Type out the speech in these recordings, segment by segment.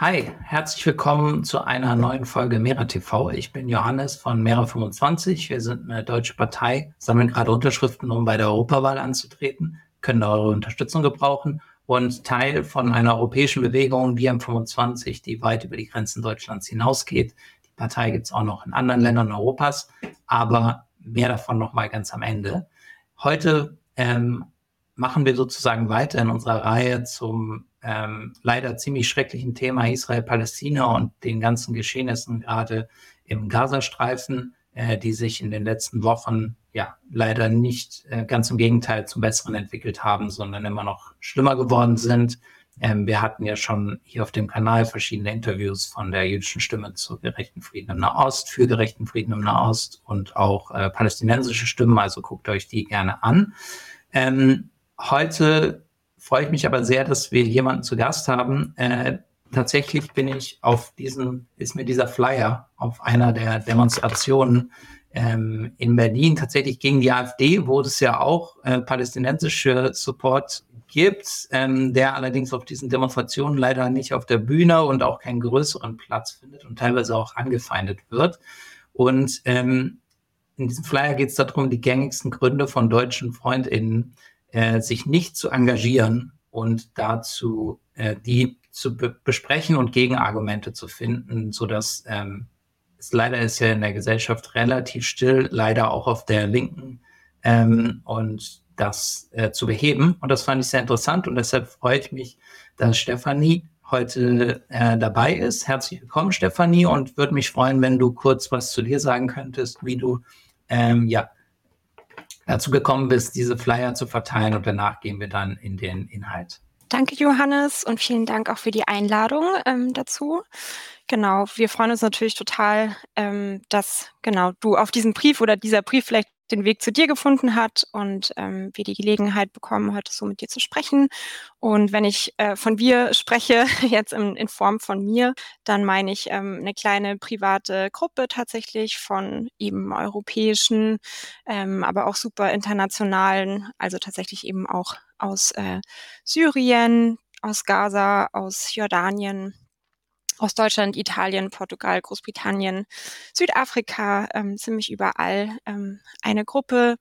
Hi, herzlich willkommen zu einer neuen Folge Mera TV. Ich bin Johannes von Mera25. Wir sind eine deutsche Partei, sammeln gerade Unterschriften, um bei der Europawahl anzutreten, können eure Unterstützung gebrauchen und Teil von einer europäischen Bewegung, die M25, die weit über die Grenzen Deutschlands hinausgeht. Die Partei gibt es auch noch in anderen Ländern Europas, aber mehr davon nochmal ganz am Ende. Heute ähm, machen wir sozusagen weiter in unserer Reihe zum ähm, leider ziemlich schrecklichen Thema Israel-Palästina und den ganzen Geschehnissen gerade im Gazastreifen, äh, die sich in den letzten Wochen ja leider nicht äh, ganz im Gegenteil zum Besseren entwickelt haben, sondern immer noch schlimmer geworden sind. Ähm, wir hatten ja schon hier auf dem Kanal verschiedene Interviews von der jüdischen Stimme zu gerechten Frieden im Nahost, für gerechten Frieden im Nahost und auch äh, palästinensische Stimmen, also guckt euch die gerne an. Ähm, heute freue ich mich aber sehr, dass wir jemanden zu Gast haben. Äh, tatsächlich bin ich auf diesen, ist mir dieser Flyer auf einer der Demonstrationen ähm, in Berlin tatsächlich gegen die AfD, wo es ja auch äh, palästinensische Support gibt, ähm, der allerdings auf diesen Demonstrationen leider nicht auf der Bühne und auch keinen größeren Platz findet und teilweise auch angefeindet wird. Und ähm, in diesem Flyer geht es darum, die gängigsten Gründe von deutschen FreundInnen äh, sich nicht zu engagieren und dazu äh, die zu be besprechen und Gegenargumente zu finden, so dass ähm, es leider ist ja in der Gesellschaft relativ still, leider auch auf der Linken ähm, und das äh, zu beheben. Und das fand ich sehr interessant und deshalb freut ich mich, dass Stefanie heute äh, dabei ist. Herzlich willkommen, Stefanie, und würde mich freuen, wenn du kurz was zu dir sagen könntest, wie du ähm, ja dazu gekommen bist, diese Flyer zu verteilen und danach gehen wir dann in den Inhalt. Danke, Johannes, und vielen Dank auch für die Einladung ähm, dazu. Genau, wir freuen uns natürlich total, ähm, dass genau du auf diesen Brief oder dieser Brief vielleicht den Weg zu dir gefunden hat und ähm, wir die Gelegenheit bekommen, heute so mit dir zu sprechen. Und wenn ich äh, von wir spreche, jetzt in, in Form von mir, dann meine ich ähm, eine kleine private Gruppe tatsächlich von eben europäischen, ähm, aber auch super internationalen, also tatsächlich eben auch aus äh, Syrien, aus Gaza, aus Jordanien, aus Deutschland, Italien, Portugal, Großbritannien, Südafrika, ähm, ziemlich überall ähm, eine Gruppe,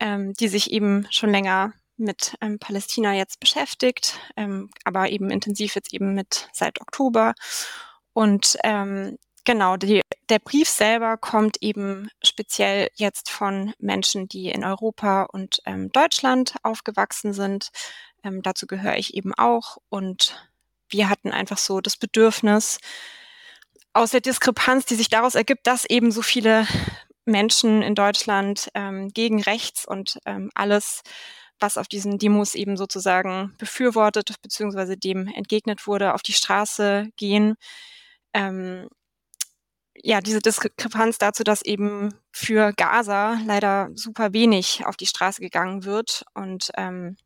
ähm, die sich eben schon länger mit ähm, Palästina jetzt beschäftigt, ähm, aber eben intensiv jetzt eben mit seit Oktober. Und ähm, genau, die, der Brief selber kommt eben speziell jetzt von Menschen, die in Europa und ähm, Deutschland aufgewachsen sind. Ähm, dazu gehöre ich eben auch und wir hatten einfach so das Bedürfnis, aus der Diskrepanz, die sich daraus ergibt, dass eben so viele Menschen in Deutschland ähm, gegen rechts und ähm, alles, was auf diesen Demos eben sozusagen befürwortet bzw. dem entgegnet wurde, auf die Straße gehen. Ähm, ja, diese Diskrepanz dazu, dass eben für Gaza leider super wenig auf die Straße gegangen wird und ähm,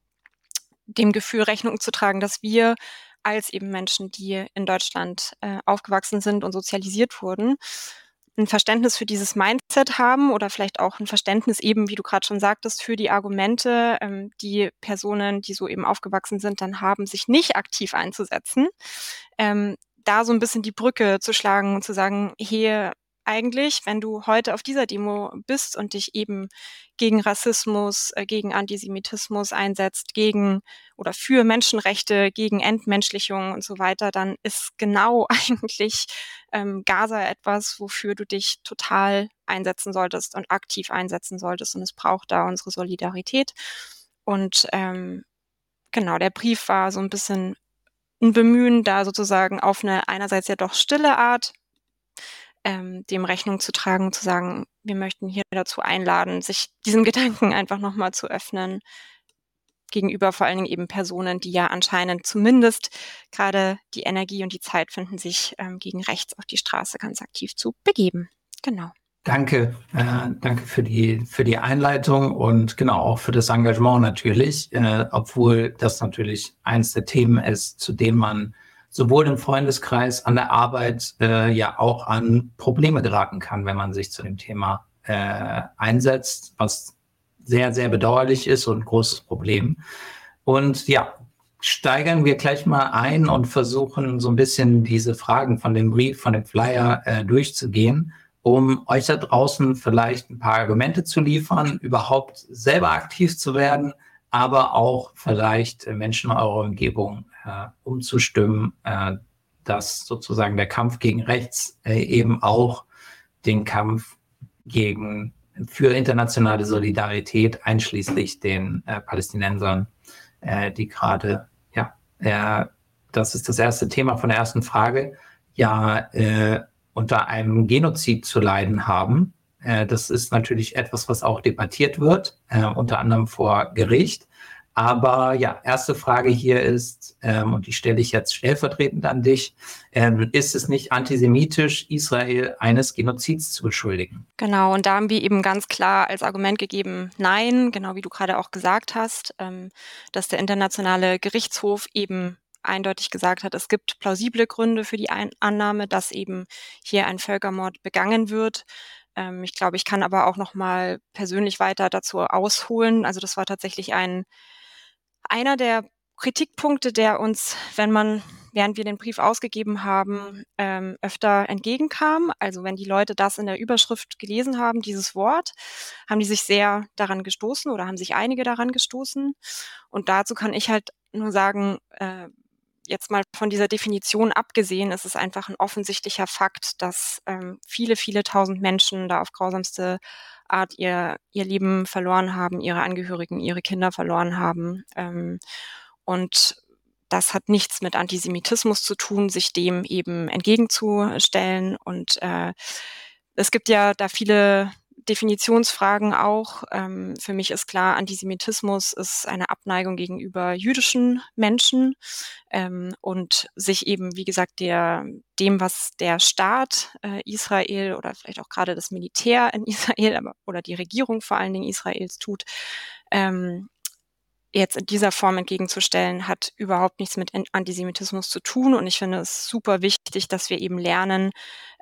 dem Gefühl Rechnung zu tragen, dass wir als eben Menschen, die in Deutschland äh, aufgewachsen sind und sozialisiert wurden, ein Verständnis für dieses Mindset haben oder vielleicht auch ein Verständnis eben, wie du gerade schon sagtest, für die Argumente, ähm, die Personen, die so eben aufgewachsen sind, dann haben, sich nicht aktiv einzusetzen. Ähm, da so ein bisschen die Brücke zu schlagen und zu sagen, hier eigentlich, wenn du heute auf dieser Demo bist und dich eben gegen Rassismus, äh, gegen Antisemitismus einsetzt, gegen oder für Menschenrechte, gegen Entmenschlichung und so weiter, dann ist genau eigentlich ähm, Gaza etwas, wofür du dich total einsetzen solltest und aktiv einsetzen solltest. Und es braucht da unsere Solidarität. Und ähm, genau, der Brief war so ein bisschen ein Bemühen, da sozusagen auf eine einerseits ja doch stille Art ähm, dem Rechnung zu tragen, zu sagen, wir möchten hier dazu einladen, sich diesen Gedanken einfach nochmal zu öffnen, gegenüber vor allen Dingen eben Personen, die ja anscheinend zumindest gerade die Energie und die Zeit finden, sich ähm, gegen rechts auf die Straße ganz aktiv zu begeben. Genau. Danke, äh, danke für die für die Einleitung und genau auch für das Engagement natürlich, äh, obwohl das natürlich eines der Themen ist, zu denen man sowohl im Freundeskreis, an der Arbeit äh, ja auch an Probleme geraten kann, wenn man sich zu dem Thema äh, einsetzt, was sehr, sehr bedauerlich ist und ein großes Problem. Und ja, steigern wir gleich mal ein und versuchen so ein bisschen diese Fragen von dem Brief, von dem Flyer äh, durchzugehen, um euch da draußen vielleicht ein paar Argumente zu liefern, überhaupt selber aktiv zu werden, aber auch vielleicht Menschen in eurer Umgebung äh, umzustimmen, äh, dass sozusagen der Kampf gegen rechts äh, eben auch den Kampf gegen für internationale Solidarität einschließlich den äh, Palästinensern, äh, die gerade, ja, äh, das ist das erste Thema von der ersten Frage, ja, unter einem Genozid zu leiden haben. Das ist natürlich etwas, was auch debattiert wird, unter anderem vor Gericht. Aber ja, erste Frage hier ist, ähm, und die stelle ich jetzt stellvertretend an dich, ähm, ist es nicht antisemitisch, Israel eines Genozids zu beschuldigen? Genau, und da haben wir eben ganz klar als Argument gegeben, nein, genau wie du gerade auch gesagt hast, ähm, dass der internationale Gerichtshof eben eindeutig gesagt hat, es gibt plausible Gründe für die Ein Annahme, dass eben hier ein Völkermord begangen wird. Ähm, ich glaube, ich kann aber auch noch mal persönlich weiter dazu ausholen. Also das war tatsächlich ein einer der Kritikpunkte, der uns, wenn man, während wir den Brief ausgegeben haben, ähm, öfter entgegenkam. Also wenn die Leute das in der Überschrift gelesen haben, dieses Wort, haben die sich sehr daran gestoßen oder haben sich einige daran gestoßen. Und dazu kann ich halt nur sagen, äh, jetzt mal von dieser Definition abgesehen, ist es einfach ein offensichtlicher Fakt, dass ähm, viele, viele tausend Menschen da auf grausamste Art ihr, ihr Leben verloren haben, ihre Angehörigen, ihre Kinder verloren haben. Ähm, und das hat nichts mit Antisemitismus zu tun, sich dem eben entgegenzustellen. Und äh, es gibt ja da viele Definitionsfragen auch. Ähm, für mich ist klar, Antisemitismus ist eine Abneigung gegenüber jüdischen Menschen ähm, und sich eben, wie gesagt, der, dem, was der Staat äh, Israel oder vielleicht auch gerade das Militär in Israel aber, oder die Regierung vor allen Dingen Israels tut, ähm, jetzt in dieser Form entgegenzustellen, hat überhaupt nichts mit Antisemitismus zu tun. Und ich finde es super wichtig, dass wir eben lernen,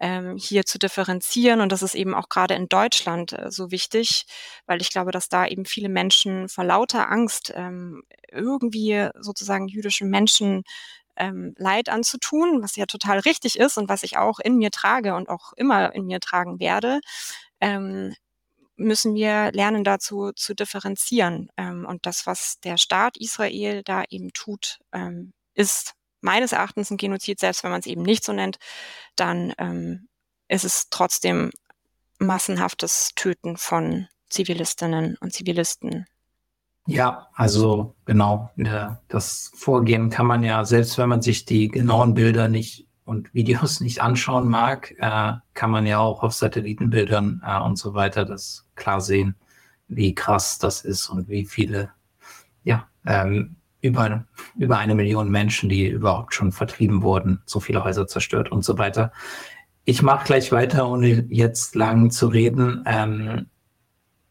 ähm, hier zu differenzieren. Und das ist eben auch gerade in Deutschland äh, so wichtig, weil ich glaube, dass da eben viele Menschen vor lauter Angst ähm, irgendwie sozusagen jüdischen Menschen ähm, Leid anzutun, was ja total richtig ist und was ich auch in mir trage und auch immer in mir tragen werde, ähm, müssen wir lernen dazu zu differenzieren. Ähm, und das, was der Staat Israel da eben tut, ähm, ist meines Erachtens ein Genozid, selbst wenn man es eben nicht so nennt, dann ähm, ist es trotzdem massenhaftes Töten von Zivilistinnen und Zivilisten. Ja, also genau, das Vorgehen kann man ja, selbst wenn man sich die genauen Bilder nicht und Videos nicht anschauen mag, äh, kann man ja auch auf Satellitenbildern äh, und so weiter das klar sehen, wie krass das ist und wie viele, ja, ähm, über, über eine Million Menschen, die überhaupt schon vertrieben wurden, so viele Häuser zerstört und so weiter. Ich mache gleich weiter, ohne jetzt lang zu reden. Ähm,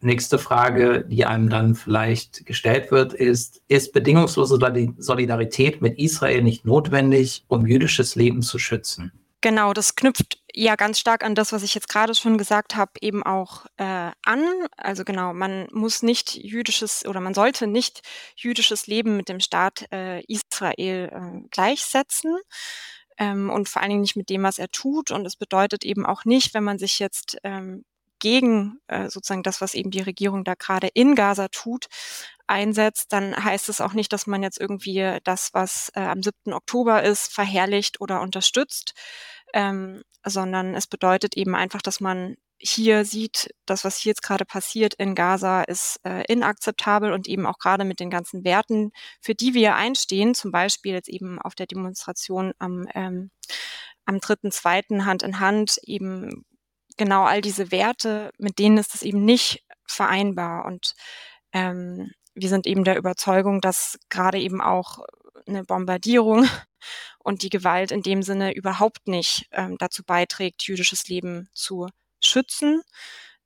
nächste Frage, die einem dann vielleicht gestellt wird, ist, ist bedingungslose Solidarität mit Israel nicht notwendig, um jüdisches Leben zu schützen? Genau, das knüpft ja ganz stark an das, was ich jetzt gerade schon gesagt habe, eben auch äh, an. Also genau, man muss nicht jüdisches oder man sollte nicht jüdisches Leben mit dem Staat äh, Israel äh, gleichsetzen. Ähm, und vor allen Dingen nicht mit dem, was er tut. Und es bedeutet eben auch nicht, wenn man sich jetzt ähm, gegen äh, sozusagen das, was eben die Regierung da gerade in Gaza tut, einsetzt, dann heißt es auch nicht, dass man jetzt irgendwie das, was äh, am 7. Oktober ist, verherrlicht oder unterstützt, ähm, sondern es bedeutet eben einfach, dass man hier sieht, das, was hier jetzt gerade passiert in Gaza, ist äh, inakzeptabel und eben auch gerade mit den ganzen Werten, für die wir einstehen, zum Beispiel jetzt eben auf der Demonstration am, ähm, am 3.2. Hand in Hand, eben genau all diese Werte, mit denen ist es eben nicht vereinbar. Und ähm, wir sind eben der Überzeugung, dass gerade eben auch eine Bombardierung und die Gewalt in dem Sinne überhaupt nicht ähm, dazu beiträgt, jüdisches Leben zu schützen.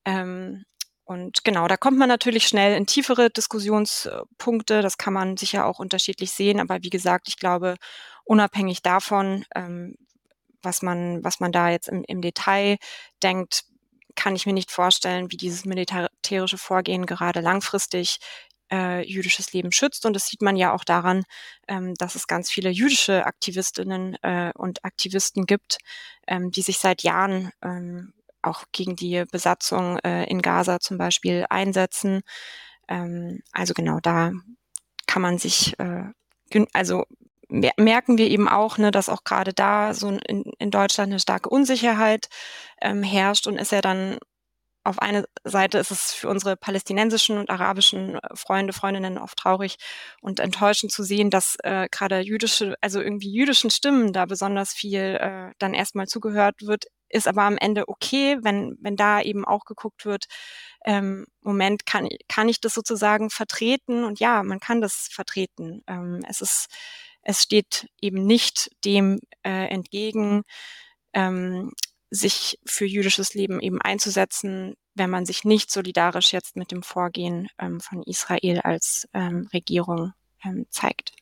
Ähm, und genau, da kommt man natürlich schnell in tiefere Diskussionspunkte. Das kann man sicher auch unterschiedlich sehen. Aber wie gesagt, ich glaube, unabhängig davon, ähm, was man, was man da jetzt im, im Detail denkt, kann ich mir nicht vorstellen, wie dieses militärische Vorgehen gerade langfristig äh, jüdisches Leben schützt. Und das sieht man ja auch daran, ähm, dass es ganz viele jüdische Aktivistinnen äh, und Aktivisten gibt, ähm, die sich seit Jahren ähm, auch gegen die Besatzung äh, in Gaza zum Beispiel einsetzen. Ähm, also genau da kann man sich, äh, also merken wir eben auch, ne, dass auch gerade da so in, in Deutschland eine starke Unsicherheit ähm, herrscht und ist ja dann auf eine Seite ist es für unsere palästinensischen und arabischen äh, Freunde, Freundinnen oft traurig und enttäuschend zu sehen, dass äh, gerade jüdische, also irgendwie jüdischen Stimmen da besonders viel äh, dann erstmal zugehört wird, ist aber am Ende okay, wenn, wenn da eben auch geguckt wird, ähm, Moment, kann, kann ich das sozusagen vertreten? Und ja, man kann das vertreten. Ähm, es ist, es steht eben nicht dem äh, entgegen, ähm, sich für jüdisches Leben eben einzusetzen, wenn man sich nicht solidarisch jetzt mit dem Vorgehen ähm, von Israel als ähm, Regierung ähm, zeigt.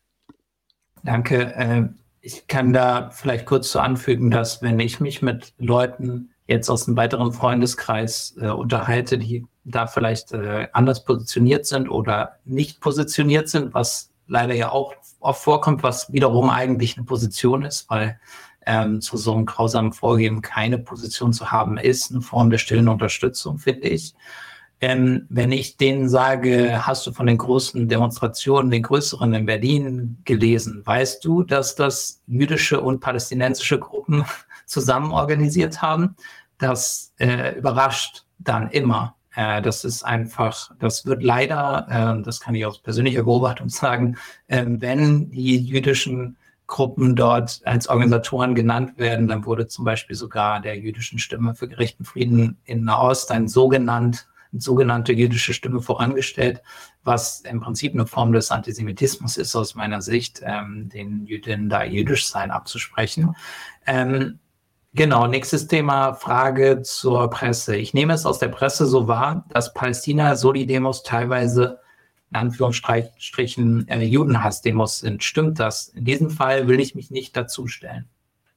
Danke. Äh, ich kann da vielleicht kurz so anfügen, dass wenn ich mich mit Leuten jetzt aus einem weiteren Freundeskreis äh, unterhalte, die da vielleicht äh, anders positioniert sind oder nicht positioniert sind, was leider ja auch oft vorkommt, was wiederum eigentlich eine Position ist, weil ähm, zu so einem grausamen Vorgehen keine Position zu haben, ist eine Form der stillen Unterstützung, finde ich. Ähm, wenn ich denen sage, hast du von den großen Demonstrationen, den größeren in Berlin gelesen, weißt du, dass das jüdische und palästinensische Gruppen zusammen organisiert haben? Das äh, überrascht dann immer. Äh, das ist einfach, das wird leider, äh, das kann ich aus persönlicher Beobachtung sagen, äh, wenn die jüdischen Gruppen dort als Organisatoren genannt werden. Dann wurde zum Beispiel sogar der jüdischen Stimme für gerechten Frieden in Nahost ein sogenannt, eine sogenannte jüdische Stimme vorangestellt, was im Prinzip eine Form des Antisemitismus ist aus meiner Sicht, ähm, den Jüdinnen da jüdisch sein abzusprechen. Ähm, Genau, nächstes Thema, Frage zur Presse. Ich nehme es aus der Presse so wahr, dass Palästina-Solidemos teilweise in Anführungsstrichen äh, Judenhassdemos sind. Stimmt das? In diesem Fall will ich mich nicht dazustellen.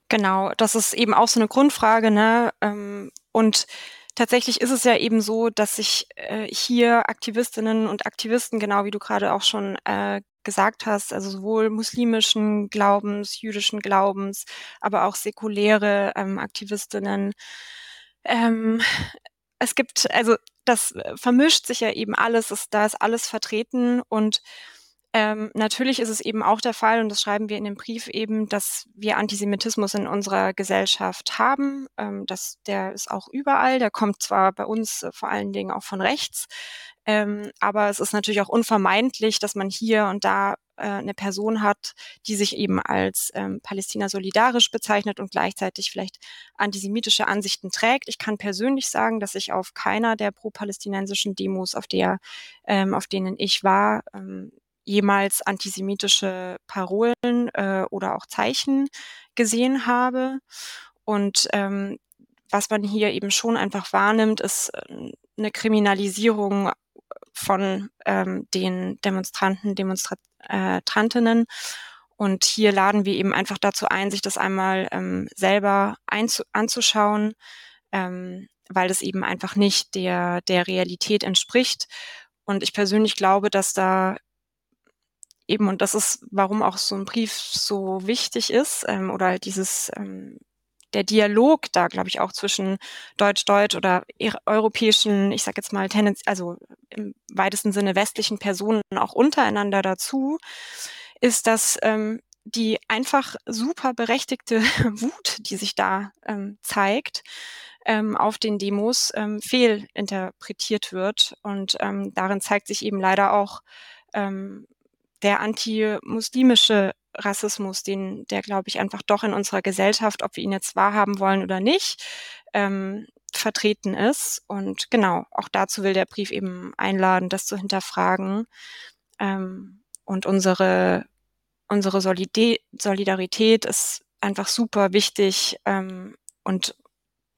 Genau, das ist eben auch so eine Grundfrage, ne? Ähm, und tatsächlich ist es ja eben so, dass sich äh, hier Aktivistinnen und Aktivisten, genau wie du gerade auch schon äh, gesagt hast, also sowohl muslimischen Glaubens, jüdischen Glaubens, aber auch säkuläre ähm, Aktivistinnen, ähm, es gibt, also das äh, vermischt sich ja eben alles, ist, da ist alles vertreten und ähm, natürlich ist es eben auch der Fall, und das schreiben wir in dem Brief eben, dass wir Antisemitismus in unserer Gesellschaft haben. Ähm, das, der ist auch überall, der kommt zwar bei uns äh, vor allen Dingen auch von rechts, ähm, aber es ist natürlich auch unvermeidlich, dass man hier und da äh, eine Person hat, die sich eben als ähm, Palästina solidarisch bezeichnet und gleichzeitig vielleicht antisemitische Ansichten trägt. Ich kann persönlich sagen, dass ich auf keiner der pro-palästinensischen Demos, auf der, ähm, auf denen ich war, ähm, jemals antisemitische Parolen äh, oder auch Zeichen gesehen habe. Und ähm, was man hier eben schon einfach wahrnimmt, ist äh, eine Kriminalisierung von ähm, den Demonstranten, Demonstrantinnen. Und hier laden wir eben einfach dazu ein, sich das einmal ähm, selber anzuschauen, ähm, weil das eben einfach nicht der, der Realität entspricht. Und ich persönlich glaube, dass da eben, und das ist, warum auch so ein Brief so wichtig ist, ähm, oder halt dieses ähm, der Dialog da, glaube ich, auch zwischen Deutsch-Deutsch oder europäischen, ich sage jetzt mal, tendenz also im weitesten Sinne westlichen Personen auch untereinander dazu, ist, dass ähm, die einfach super berechtigte Wut, die sich da ähm, zeigt, ähm, auf den Demos ähm, fehlinterpretiert wird. Und ähm, darin zeigt sich eben leider auch ähm, der anti-muslimische Rassismus, den, der, glaube ich, einfach doch in unserer Gesellschaft, ob wir ihn jetzt wahrhaben wollen oder nicht, ähm, vertreten ist. Und genau, auch dazu will der Brief eben einladen, das zu hinterfragen ähm, und unsere, unsere Solide Solidarität ist einfach super wichtig ähm, und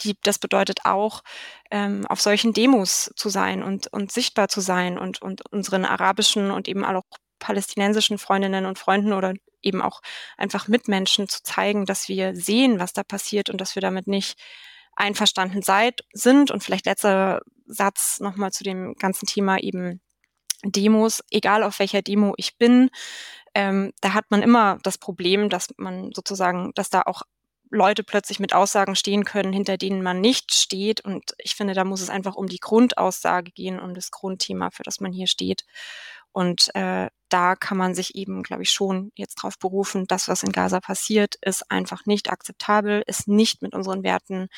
die, das bedeutet auch, ähm, auf solchen Demos zu sein und, und sichtbar zu sein und, und unseren arabischen und eben auch palästinensischen Freundinnen und Freunden oder eben auch einfach Mitmenschen zu zeigen, dass wir sehen, was da passiert und dass wir damit nicht einverstanden seid, sind. Und vielleicht letzter Satz nochmal zu dem ganzen Thema eben Demos, egal auf welcher Demo ich bin, ähm, da hat man immer das Problem, dass man sozusagen, dass da auch Leute plötzlich mit Aussagen stehen können, hinter denen man nicht steht. Und ich finde, da muss es einfach um die Grundaussage gehen, um das Grundthema, für das man hier steht. Und äh, da kann man sich eben, glaube ich, schon jetzt darauf berufen, das, was in Gaza passiert, ist einfach nicht akzeptabel, ist nicht mit unseren Werten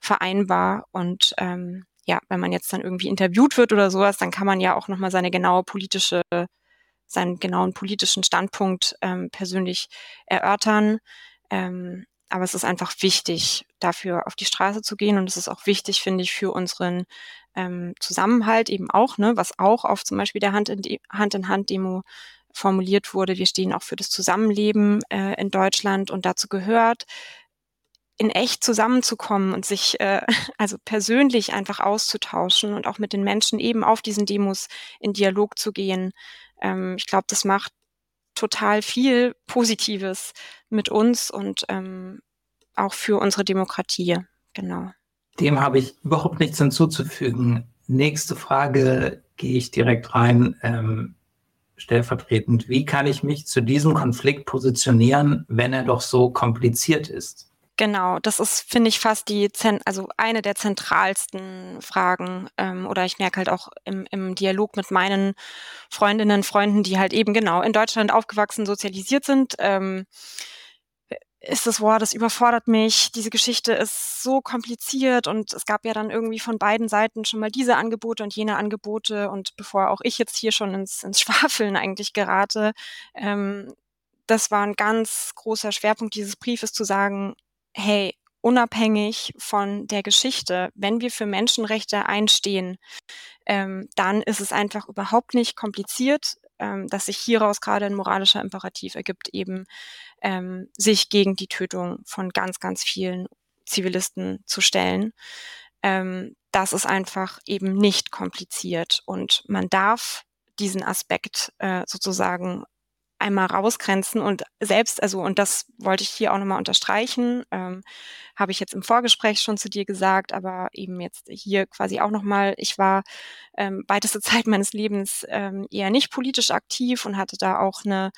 vereinbar. Und ähm, ja, wenn man jetzt dann irgendwie interviewt wird oder sowas, dann kann man ja auch nochmal seine genaue politische, seinen genauen politischen Standpunkt ähm, persönlich erörtern. Ähm, aber es ist einfach wichtig, dafür auf die Straße zu gehen. Und es ist auch wichtig, finde ich, für unseren ähm, Zusammenhalt eben auch, ne, was auch auf zum Beispiel der Hand-in-Hand-Demo formuliert wurde. Wir stehen auch für das Zusammenleben äh, in Deutschland und dazu gehört, in echt zusammenzukommen und sich äh, also persönlich einfach auszutauschen und auch mit den Menschen eben auf diesen Demos in Dialog zu gehen. Ähm, ich glaube, das macht total viel Positives mit uns und ähm, auch für unsere Demokratie. Genau. Dem habe ich überhaupt nichts hinzuzufügen. Nächste Frage gehe ich direkt rein. Ähm, stellvertretend, wie kann ich mich zu diesem Konflikt positionieren, wenn er doch so kompliziert ist? Genau, das ist, finde ich, fast die, also eine der zentralsten Fragen. Ähm, oder ich merke halt auch im, im Dialog mit meinen Freundinnen, Freunden, die halt eben genau in Deutschland aufgewachsen, sozialisiert sind. Ähm, ist das, wow, das überfordert mich. Diese Geschichte ist so kompliziert und es gab ja dann irgendwie von beiden Seiten schon mal diese Angebote und jene Angebote. Und bevor auch ich jetzt hier schon ins, ins Schwafeln eigentlich gerate, ähm, das war ein ganz großer Schwerpunkt dieses Briefes zu sagen, hey, unabhängig von der Geschichte, wenn wir für Menschenrechte einstehen, ähm, dann ist es einfach überhaupt nicht kompliziert, ähm, dass sich hieraus gerade ein moralischer Imperativ ergibt, eben ähm, sich gegen die Tötung von ganz, ganz vielen Zivilisten zu stellen. Ähm, das ist einfach eben nicht kompliziert und man darf diesen Aspekt äh, sozusagen einmal rausgrenzen und selbst, also, und das wollte ich hier auch nochmal unterstreichen, ähm, habe ich jetzt im Vorgespräch schon zu dir gesagt, aber eben jetzt hier quasi auch nochmal, ich war ähm, weiteste Zeit meines Lebens ähm, eher nicht politisch aktiv und hatte da auch eine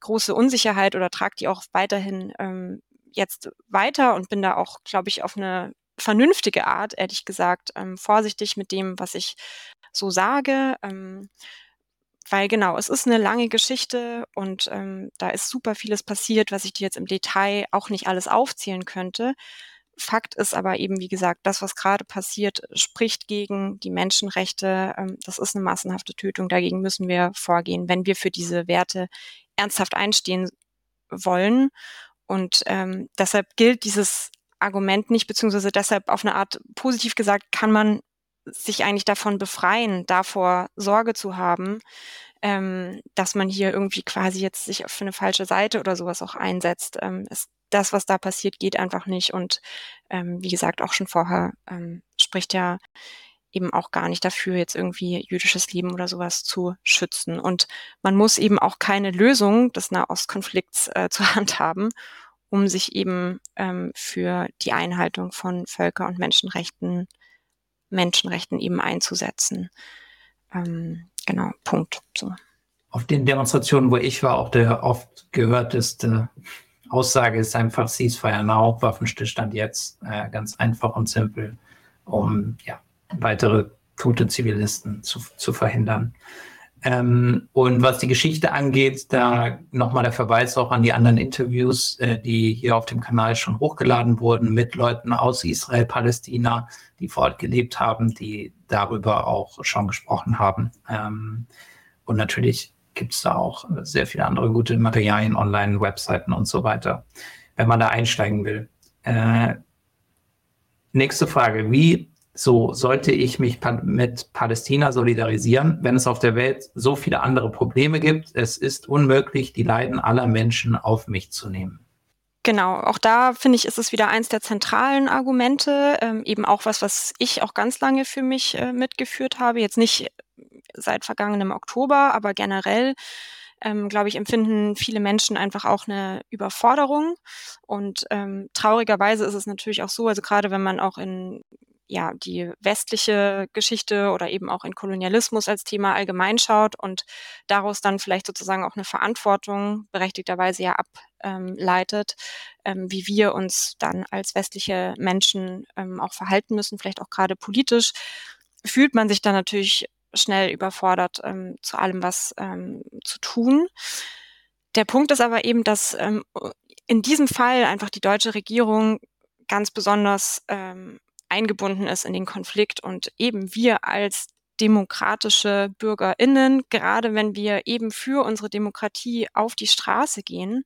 große Unsicherheit oder trage die auch weiterhin ähm, jetzt weiter und bin da auch, glaube ich, auf eine vernünftige Art, ehrlich gesagt, ähm, vorsichtig mit dem, was ich so sage. Ähm, weil genau, es ist eine lange Geschichte und ähm, da ist super vieles passiert, was ich dir jetzt im Detail auch nicht alles aufzählen könnte. Fakt ist aber eben, wie gesagt, das, was gerade passiert, spricht gegen die Menschenrechte. Ähm, das ist eine massenhafte Tötung. Dagegen müssen wir vorgehen, wenn wir für diese Werte ernsthaft einstehen wollen. Und ähm, deshalb gilt dieses Argument nicht, beziehungsweise deshalb auf eine Art positiv gesagt, kann man sich eigentlich davon befreien, davor Sorge zu haben, ähm, dass man hier irgendwie quasi jetzt sich für eine falsche Seite oder sowas auch einsetzt. Ähm, es, das, was da passiert, geht einfach nicht. Und ähm, wie gesagt, auch schon vorher ähm, spricht ja eben auch gar nicht dafür, jetzt irgendwie jüdisches Leben oder sowas zu schützen. Und man muss eben auch keine Lösung des Nahostkonflikts äh, zur Hand haben, um sich eben ähm, für die Einhaltung von Völker- und Menschenrechten Menschenrechten eben einzusetzen. Ähm, genau, Punkt. So. Auf den Demonstrationen, wo ich war, auch der oft gehörteste Aussage ist einfach Ceasefire now, Waffenstillstand jetzt, äh, ganz einfach und simpel, um ja, weitere tote Zivilisten zu, zu verhindern. Ähm, und was die Geschichte angeht, da nochmal der Verweis auch an die anderen Interviews, äh, die hier auf dem Kanal schon hochgeladen wurden mit Leuten aus Israel, Palästina, die vor Ort gelebt haben, die darüber auch schon gesprochen haben. Ähm, und natürlich gibt es da auch sehr viele andere gute Materialien, online, Webseiten und so weiter, wenn man da einsteigen will. Äh, nächste Frage. Wie so sollte ich mich mit Palästina solidarisieren, wenn es auf der Welt so viele andere Probleme gibt. Es ist unmöglich, die Leiden aller Menschen auf mich zu nehmen. Genau, auch da finde ich, ist es wieder eins der zentralen Argumente, ähm, eben auch was, was ich auch ganz lange für mich äh, mitgeführt habe. Jetzt nicht seit vergangenem Oktober, aber generell ähm, glaube ich, empfinden viele Menschen einfach auch eine Überforderung. Und ähm, traurigerweise ist es natürlich auch so, also gerade wenn man auch in ja die westliche Geschichte oder eben auch in Kolonialismus als Thema allgemein schaut und daraus dann vielleicht sozusagen auch eine Verantwortung berechtigterweise ja ableitet, ähm, wie wir uns dann als westliche Menschen ähm, auch verhalten müssen, vielleicht auch gerade politisch, fühlt man sich dann natürlich schnell überfordert, ähm, zu allem was ähm, zu tun. Der Punkt ist aber eben, dass ähm, in diesem Fall einfach die deutsche Regierung ganz besonders ähm, eingebunden ist in den Konflikt und eben wir als demokratische Bürgerinnen, gerade wenn wir eben für unsere Demokratie auf die Straße gehen,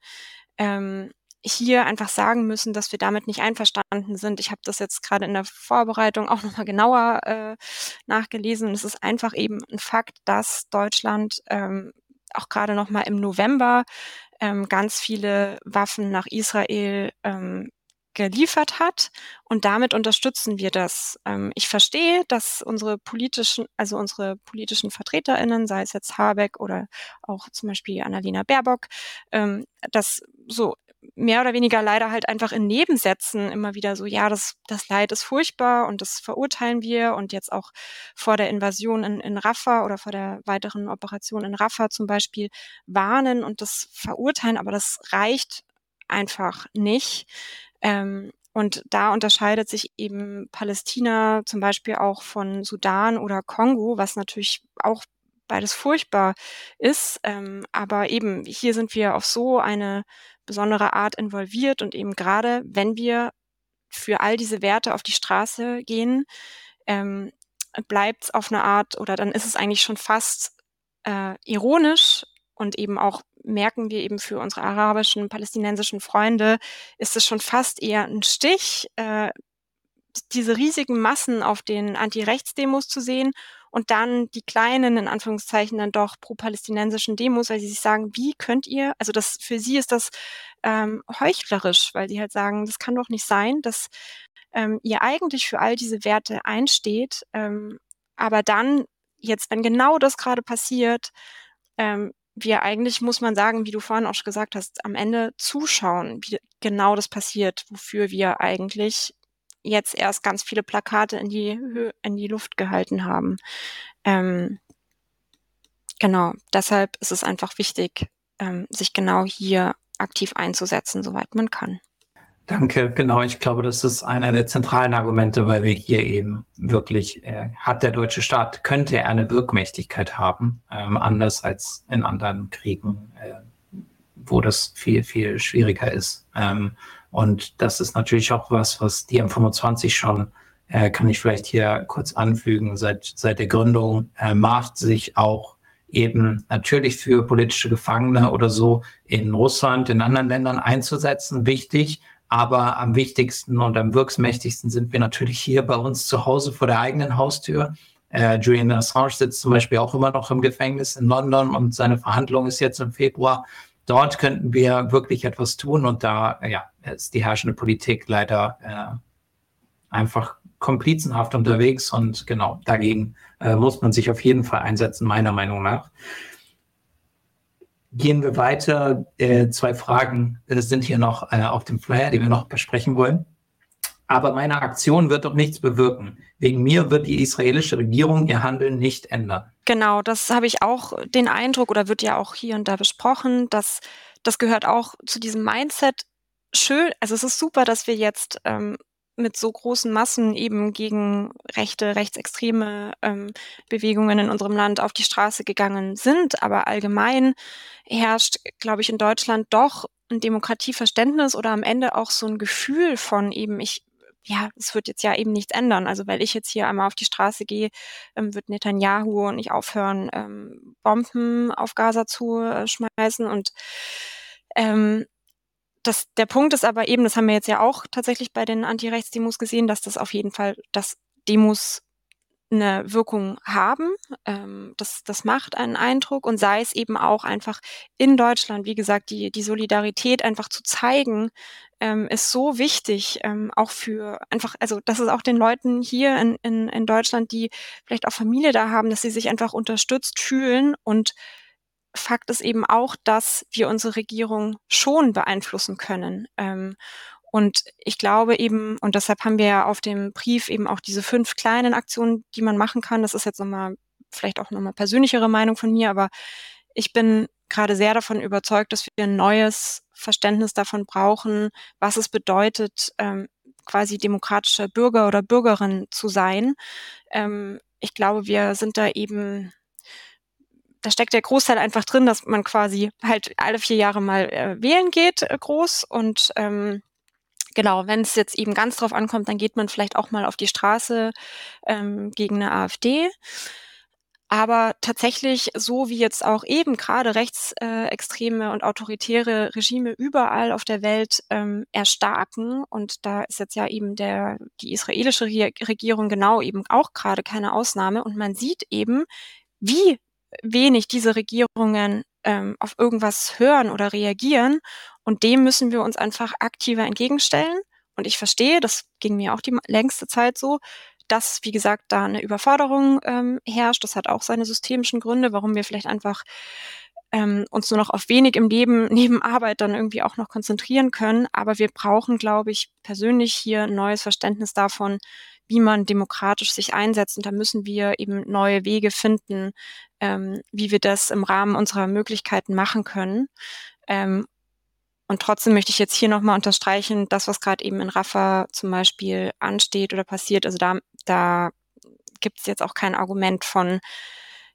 ähm, hier einfach sagen müssen, dass wir damit nicht einverstanden sind. Ich habe das jetzt gerade in der Vorbereitung auch nochmal genauer äh, nachgelesen. es ist einfach eben ein Fakt, dass Deutschland ähm, auch gerade nochmal im November ähm, ganz viele Waffen nach Israel ähm, geliefert hat. Und damit unterstützen wir das. Ähm, ich verstehe, dass unsere politischen, also unsere politischen VertreterInnen, sei es jetzt Habeck oder auch zum Beispiel Annalena Baerbock, ähm, das so mehr oder weniger leider halt einfach in Nebensätzen immer wieder so, ja, das, das Leid ist furchtbar und das verurteilen wir und jetzt auch vor der Invasion in, in Rafah oder vor der weiteren Operation in Rafah zum Beispiel warnen und das verurteilen, aber das reicht einfach nicht. Ähm, und da unterscheidet sich eben Palästina zum Beispiel auch von Sudan oder Kongo, was natürlich auch beides furchtbar ist. Ähm, aber eben hier sind wir auf so eine besondere Art involviert und eben gerade, wenn wir für all diese Werte auf die Straße gehen, ähm, bleibt es auf eine Art oder dann ist es eigentlich schon fast äh, ironisch und eben auch merken wir eben für unsere arabischen, palästinensischen Freunde, ist es schon fast eher ein Stich, äh, diese riesigen Massen auf den Anti-Rechts-Demos zu sehen und dann die kleinen, in Anführungszeichen, dann doch pro-palästinensischen Demos, weil sie sich sagen, wie könnt ihr, also das für sie ist das ähm, heuchlerisch, weil sie halt sagen, das kann doch nicht sein, dass ähm, ihr eigentlich für all diese Werte einsteht, ähm, aber dann jetzt, wenn genau das gerade passiert, ähm, wir eigentlich, muss man sagen, wie du vorhin auch schon gesagt hast, am Ende zuschauen, wie genau das passiert, wofür wir eigentlich jetzt erst ganz viele Plakate in die in die Luft gehalten haben. Ähm, genau, deshalb ist es einfach wichtig, ähm, sich genau hier aktiv einzusetzen, soweit man kann. Danke, genau. Ich glaube, das ist einer der zentralen Argumente, weil wir hier eben wirklich, äh, hat der deutsche Staat, könnte er eine Wirkmächtigkeit haben, ähm, anders als in anderen Kriegen, äh, wo das viel, viel schwieriger ist. Ähm, und das ist natürlich auch was, was die M25 schon, äh, kann ich vielleicht hier kurz anfügen, seit, seit der Gründung äh, macht sich auch eben natürlich für politische Gefangene oder so in Russland, in anderen Ländern einzusetzen, wichtig. Aber am wichtigsten und am wirksmächtigsten sind wir natürlich hier bei uns zu Hause vor der eigenen Haustür. Äh, Julian Assange sitzt zum Beispiel auch immer noch im Gefängnis in London und seine Verhandlung ist jetzt im Februar. Dort könnten wir wirklich etwas tun und da ja, ist die herrschende Politik leider äh, einfach komplizenhaft unterwegs und genau dagegen äh, muss man sich auf jeden Fall einsetzen, meiner Meinung nach. Gehen wir weiter. Äh, zwei Fragen äh, sind hier noch äh, auf dem Flyer, die wir noch besprechen wollen. Aber meine Aktion wird doch nichts bewirken. Wegen mir wird die israelische Regierung ihr Handeln nicht ändern. Genau, das habe ich auch den Eindruck oder wird ja auch hier und da besprochen, dass das gehört auch zu diesem Mindset. Schön, also es ist super, dass wir jetzt ähm, mit so großen Massen eben gegen rechte, rechtsextreme ähm, Bewegungen in unserem Land auf die Straße gegangen sind. Aber allgemein herrscht, glaube ich, in Deutschland doch ein Demokratieverständnis oder am Ende auch so ein Gefühl von eben, ich, ja, es wird jetzt ja eben nichts ändern. Also weil ich jetzt hier einmal auf die Straße gehe, ähm, wird Netanyahu nicht aufhören, ähm, Bomben auf Gaza zu äh, schmeißen und ähm, das, der Punkt ist aber eben, das haben wir jetzt ja auch tatsächlich bei den Anti-Rechts-Demos gesehen, dass das auf jeden Fall, dass Demos eine Wirkung haben. Ähm, das, das macht einen Eindruck und sei es eben auch einfach in Deutschland, wie gesagt, die, die Solidarität einfach zu zeigen, ähm, ist so wichtig, ähm, auch für einfach, also dass es auch den Leuten hier in, in, in Deutschland, die vielleicht auch Familie da haben, dass sie sich einfach unterstützt fühlen und Fakt ist eben auch, dass wir unsere Regierung schon beeinflussen können. Ähm, Und ich glaube eben, und deshalb haben wir ja auf dem Brief eben auch diese fünf kleinen Aktionen, die man machen kann. Das ist jetzt nochmal, vielleicht auch nochmal persönlichere Meinung von mir, aber ich bin gerade sehr davon überzeugt, dass wir ein neues Verständnis davon brauchen, was es bedeutet, ähm, quasi demokratischer Bürger oder Bürgerin zu sein. Ähm, ich glaube, wir sind da eben da steckt der Großteil einfach drin, dass man quasi halt alle vier Jahre mal äh, wählen geht, äh, groß. Und ähm, genau, wenn es jetzt eben ganz drauf ankommt, dann geht man vielleicht auch mal auf die Straße ähm, gegen eine AfD. Aber tatsächlich, so wie jetzt auch eben gerade rechtsextreme äh, und autoritäre Regime überall auf der Welt ähm, erstarken, und da ist jetzt ja eben der, die israelische Regierung genau eben auch gerade keine Ausnahme, und man sieht eben, wie wenig diese Regierungen ähm, auf irgendwas hören oder reagieren. Und dem müssen wir uns einfach aktiver entgegenstellen. Und ich verstehe, das ging mir auch die längste Zeit so, dass, wie gesagt, da eine Überforderung ähm, herrscht. Das hat auch seine systemischen Gründe, warum wir vielleicht einfach ähm, uns nur noch auf wenig im Leben neben Arbeit dann irgendwie auch noch konzentrieren können. Aber wir brauchen, glaube ich, persönlich hier ein neues Verständnis davon, wie man demokratisch sich einsetzt. Und da müssen wir eben neue Wege finden, ähm, wie wir das im Rahmen unserer Möglichkeiten machen können. Ähm, und trotzdem möchte ich jetzt hier nochmal unterstreichen, das, was gerade eben in Rafa zum Beispiel ansteht oder passiert, also da, da gibt es jetzt auch kein Argument von,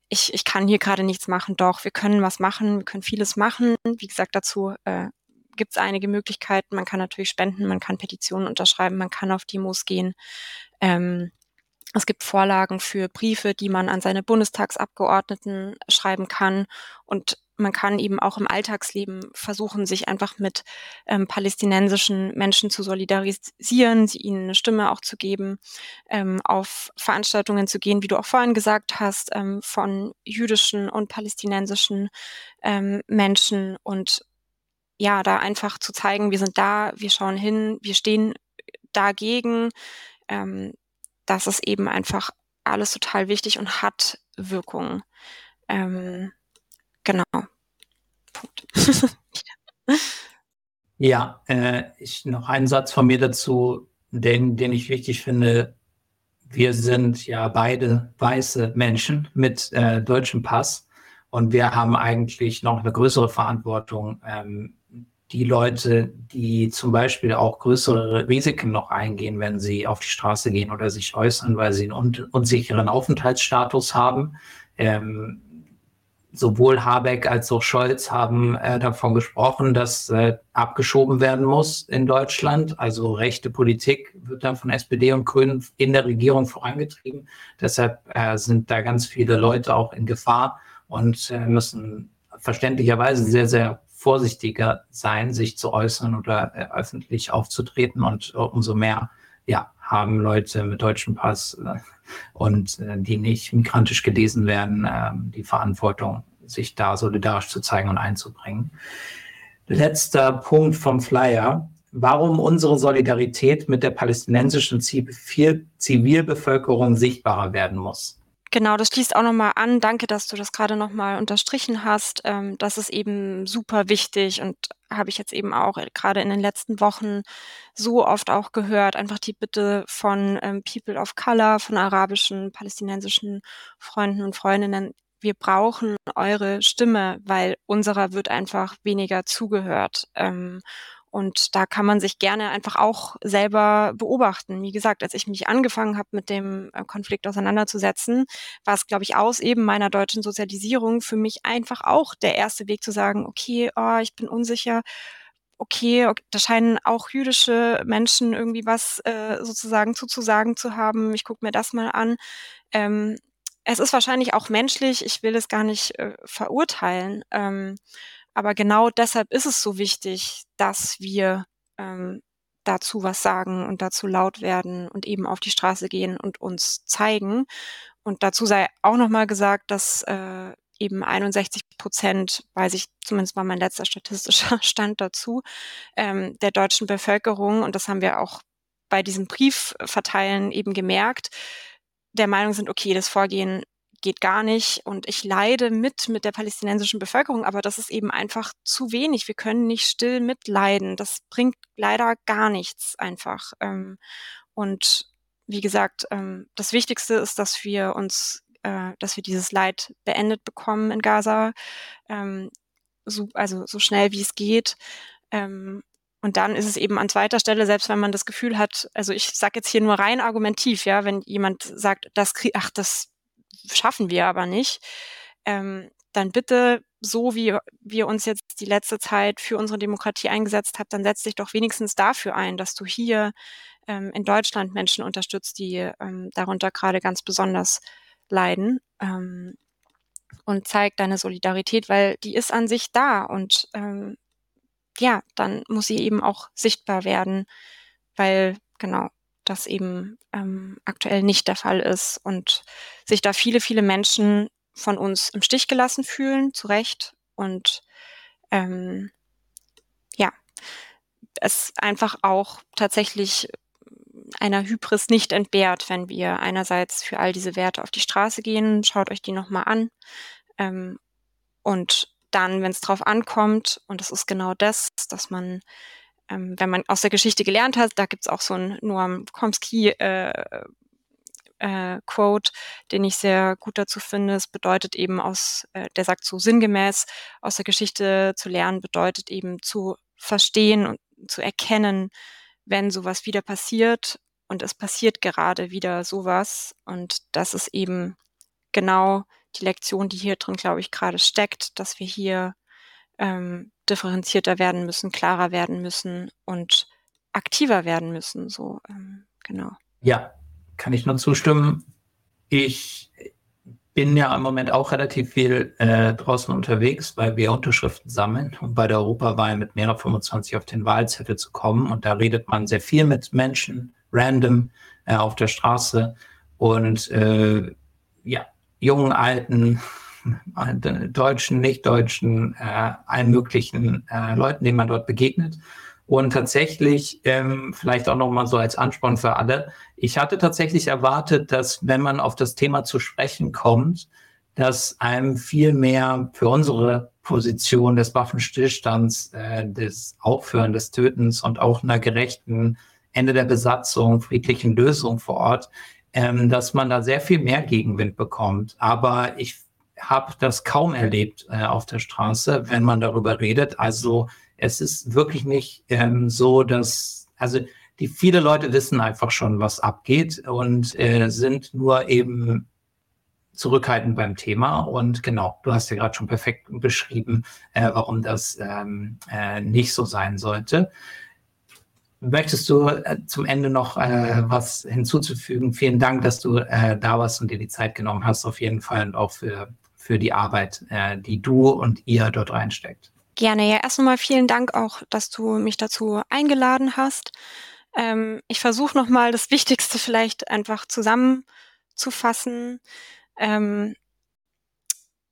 ich, ich kann hier gerade nichts machen. Doch, wir können was machen, wir können vieles machen. Wie gesagt, dazu äh, gibt es einige Möglichkeiten. Man kann natürlich spenden, man kann Petitionen unterschreiben, man kann auf Demos gehen. Ähm, es gibt Vorlagen für Briefe, die man an seine Bundestagsabgeordneten schreiben kann. Und man kann eben auch im Alltagsleben versuchen, sich einfach mit ähm, palästinensischen Menschen zu solidarisieren, sie ihnen eine Stimme auch zu geben, ähm, auf Veranstaltungen zu gehen, wie du auch vorhin gesagt hast, ähm, von jüdischen und palästinensischen ähm, Menschen und ja, da einfach zu zeigen, wir sind da, wir schauen hin, wir stehen dagegen. Ähm, das ist eben einfach alles total wichtig und hat Wirkung. Ähm, genau. Punkt. ja, äh, ich, noch einen Satz von mir dazu, den, den ich wichtig finde. Wir sind ja beide weiße Menschen mit äh, deutschem Pass und wir haben eigentlich noch eine größere Verantwortung, ähm, die Leute, die zum Beispiel auch größere Risiken noch eingehen, wenn sie auf die Straße gehen oder sich äußern, weil sie einen unsicheren Aufenthaltsstatus haben. Ähm, sowohl Habeck als auch Scholz haben äh, davon gesprochen, dass äh, abgeschoben werden muss in Deutschland. Also rechte Politik wird dann von SPD und Grünen in der Regierung vorangetrieben. Deshalb äh, sind da ganz viele Leute auch in Gefahr und äh, müssen verständlicherweise sehr, sehr vorsichtiger sein, sich zu äußern oder äh, öffentlich aufzutreten. Und äh, umso mehr ja, haben Leute mit deutschem Pass äh, und äh, die nicht migrantisch gelesen werden, ähm, die Verantwortung, sich da solidarisch zu zeigen und einzubringen. Letzter Punkt vom Flyer. Warum unsere Solidarität mit der palästinensischen Zivilbevölkerung sichtbarer werden muss. Genau, das schließt auch nochmal an. Danke, dass du das gerade nochmal unterstrichen hast. Ähm, das ist eben super wichtig und habe ich jetzt eben auch gerade in den letzten Wochen so oft auch gehört. Einfach die Bitte von ähm, People of Color, von arabischen, palästinensischen Freunden und Freundinnen. Wir brauchen eure Stimme, weil unserer wird einfach weniger zugehört. Ähm, und da kann man sich gerne einfach auch selber beobachten. Wie gesagt, als ich mich angefangen habe, mit dem äh, Konflikt auseinanderzusetzen, war es, glaube ich, aus eben meiner deutschen Sozialisierung für mich einfach auch der erste Weg zu sagen, okay, oh, ich bin unsicher. Okay, okay, da scheinen auch jüdische Menschen irgendwie was äh, sozusagen zuzusagen zu haben. Ich gucke mir das mal an. Ähm, es ist wahrscheinlich auch menschlich. Ich will es gar nicht äh, verurteilen. Ähm, aber genau deshalb ist es so wichtig, dass wir ähm, dazu was sagen und dazu laut werden und eben auf die Straße gehen und uns zeigen. Und dazu sei auch nochmal gesagt, dass äh, eben 61 Prozent, weiß ich, zumindest war mein letzter statistischer Stand dazu, ähm, der deutschen Bevölkerung, und das haben wir auch bei diesem Briefverteilen eben gemerkt, der Meinung sind, okay, das Vorgehen geht gar nicht und ich leide mit mit der palästinensischen Bevölkerung, aber das ist eben einfach zu wenig. Wir können nicht still mitleiden. Das bringt leider gar nichts einfach. Ähm, und wie gesagt, ähm, das Wichtigste ist, dass wir uns, äh, dass wir dieses Leid beendet bekommen in Gaza, ähm, so, also so schnell wie es geht. Und dann ist es eben an zweiter Stelle, selbst wenn man das Gefühl hat, also ich sage jetzt hier nur rein argumentiv, ja, wenn jemand sagt, das ach, das schaffen wir aber nicht, ähm, dann bitte so wie wir uns jetzt die letzte Zeit für unsere Demokratie eingesetzt haben, dann setz dich doch wenigstens dafür ein, dass du hier ähm, in Deutschland Menschen unterstützt, die ähm, darunter gerade ganz besonders leiden. Ähm, und zeig deine Solidarität, weil die ist an sich da und ähm, ja, dann muss sie eben auch sichtbar werden, weil genau das eben ähm, aktuell nicht der Fall ist und sich da viele, viele Menschen von uns im Stich gelassen fühlen, zu Recht. Und ähm, ja, es einfach auch tatsächlich einer Hybris nicht entbehrt, wenn wir einerseits für all diese Werte auf die Straße gehen, schaut euch die nochmal an. Ähm, und dann, wenn es drauf ankommt, und das ist genau das, dass man, ähm, wenn man aus der Geschichte gelernt hat, da gibt's auch so ein Noam Chomsky äh, äh, Quote, den ich sehr gut dazu finde. Es bedeutet eben aus, äh, der sagt so sinngemäß, aus der Geschichte zu lernen bedeutet eben zu verstehen und zu erkennen, wenn sowas wieder passiert und es passiert gerade wieder sowas und das ist eben genau die Lektion, die hier drin, glaube ich, gerade steckt, dass wir hier ähm, differenzierter werden müssen, klarer werden müssen und aktiver werden müssen. So, ähm, genau. Ja, kann ich nur zustimmen. Ich bin ja im Moment auch relativ viel äh, draußen unterwegs, weil wir Unterschriften sammeln, um bei der Europawahl mit mehrere 25 auf den Wahlzettel zu kommen. Und da redet man sehr viel mit Menschen, random, äh, auf der Straße. Und äh, ja, jungen, alten, Deutschen, Nicht-Deutschen, äh, allen möglichen äh, Leuten, denen man dort begegnet. Und tatsächlich, ähm, vielleicht auch nochmal so als Ansporn für alle, ich hatte tatsächlich erwartet, dass wenn man auf das Thema zu sprechen kommt, dass einem viel mehr für unsere Position des Waffenstillstands, äh, des Aufhören des Tötens und auch einer gerechten Ende der Besatzung, friedlichen Lösung vor Ort, ähm, dass man da sehr viel mehr Gegenwind bekommt. Aber ich habe das kaum erlebt äh, auf der Straße, wenn man darüber redet. Also es ist wirklich nicht ähm, so, dass, also die viele Leute wissen einfach schon, was abgeht und äh, sind nur eben zurückhaltend beim Thema. Und genau, du hast ja gerade schon perfekt beschrieben, äh, warum das ähm, äh, nicht so sein sollte. Möchtest du äh, zum Ende noch äh, was hinzuzufügen? Vielen Dank, dass du äh, da warst und dir die Zeit genommen hast, auf jeden Fall und auch für, für die Arbeit, äh, die du und ihr dort reinsteckt. Gerne. Ja, erst einmal vielen Dank auch, dass du mich dazu eingeladen hast. Ähm, ich versuche nochmal das Wichtigste vielleicht einfach zusammenzufassen. Ähm,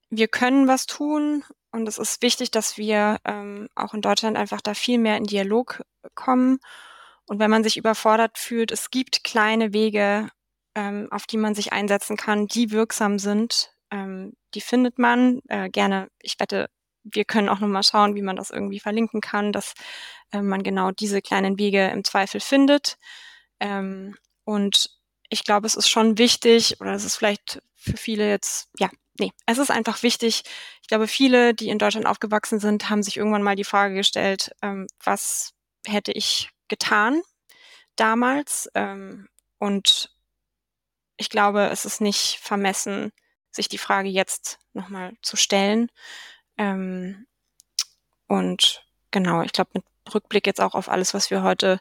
wir können was tun und es ist wichtig, dass wir ähm, auch in Deutschland einfach da viel mehr in Dialog kommen. Und wenn man sich überfordert fühlt, es gibt kleine Wege, ähm, auf die man sich einsetzen kann, die wirksam sind. Ähm, die findet man äh, gerne. Ich wette, wir können auch nochmal schauen, wie man das irgendwie verlinken kann, dass äh, man genau diese kleinen Wege im Zweifel findet. Ähm, und ich glaube, es ist schon wichtig, oder es ist vielleicht für viele jetzt, ja, nee, es ist einfach wichtig. Ich glaube, viele, die in Deutschland aufgewachsen sind, haben sich irgendwann mal die Frage gestellt, ähm, was hätte ich getan damals? Ähm, und ich glaube, es ist nicht vermessen, sich die Frage jetzt nochmal zu stellen. Ähm, und genau, ich glaube, mit Rückblick jetzt auch auf alles, was wir heute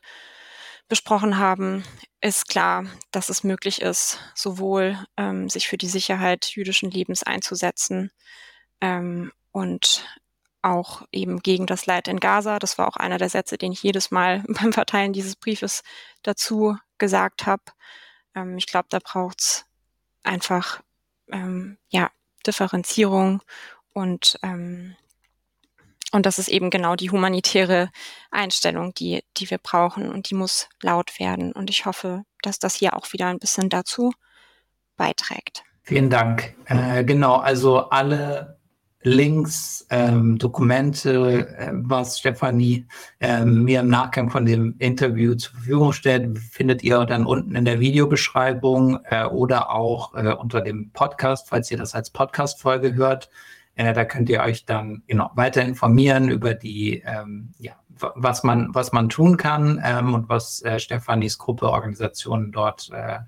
besprochen haben, ist klar, dass es möglich ist, sowohl ähm, sich für die Sicherheit jüdischen Lebens einzusetzen ähm, und auch eben gegen das Leid in Gaza. Das war auch einer der Sätze, den ich jedes Mal beim Verteilen dieses Briefes dazu gesagt habe. Ähm, ich glaube, da braucht's einfach ähm, ja Differenzierung und ähm, und das ist eben genau die humanitäre Einstellung, die, die wir brauchen und die muss laut werden. Und ich hoffe, dass das hier auch wieder ein bisschen dazu beiträgt. Vielen Dank. Äh, genau, also alle Links, ähm, Dokumente, äh, was Stefanie äh, mir im Nachgang von dem Interview zur Verfügung stellt, findet ihr dann unten in der Videobeschreibung äh, oder auch äh, unter dem Podcast, falls ihr das als Podcast-Folge hört. Äh, da könnt ihr euch dann genau weiter informieren über die, ähm, ja, was man, was man tun kann ähm, und was äh, Stefanies Gruppe Organisationen dort äh,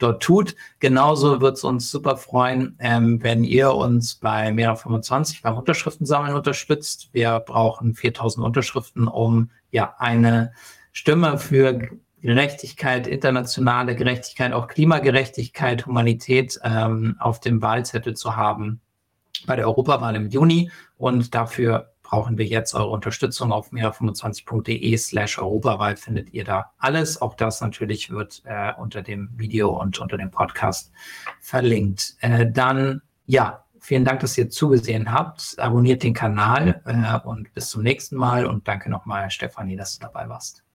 dort tut. Genauso wird es uns super freuen, ähm, wenn ihr uns bei Mera 25 beim Unterschriftensammeln unterstützt. Wir brauchen 4000 Unterschriften, um ja eine Stimme für Gerechtigkeit, internationale Gerechtigkeit, auch Klimagerechtigkeit, Humanität ähm, auf dem Wahlzettel zu haben bei der Europawahl im Juni. Und dafür brauchen wir jetzt eure Unterstützung auf mera25.de slash Europawahl findet ihr da alles. Auch das natürlich wird äh, unter dem Video und unter dem Podcast verlinkt. Äh, dann, ja, vielen Dank, dass ihr zugesehen habt. Abonniert den Kanal äh, und bis zum nächsten Mal und danke nochmal, Stefanie, dass du dabei warst.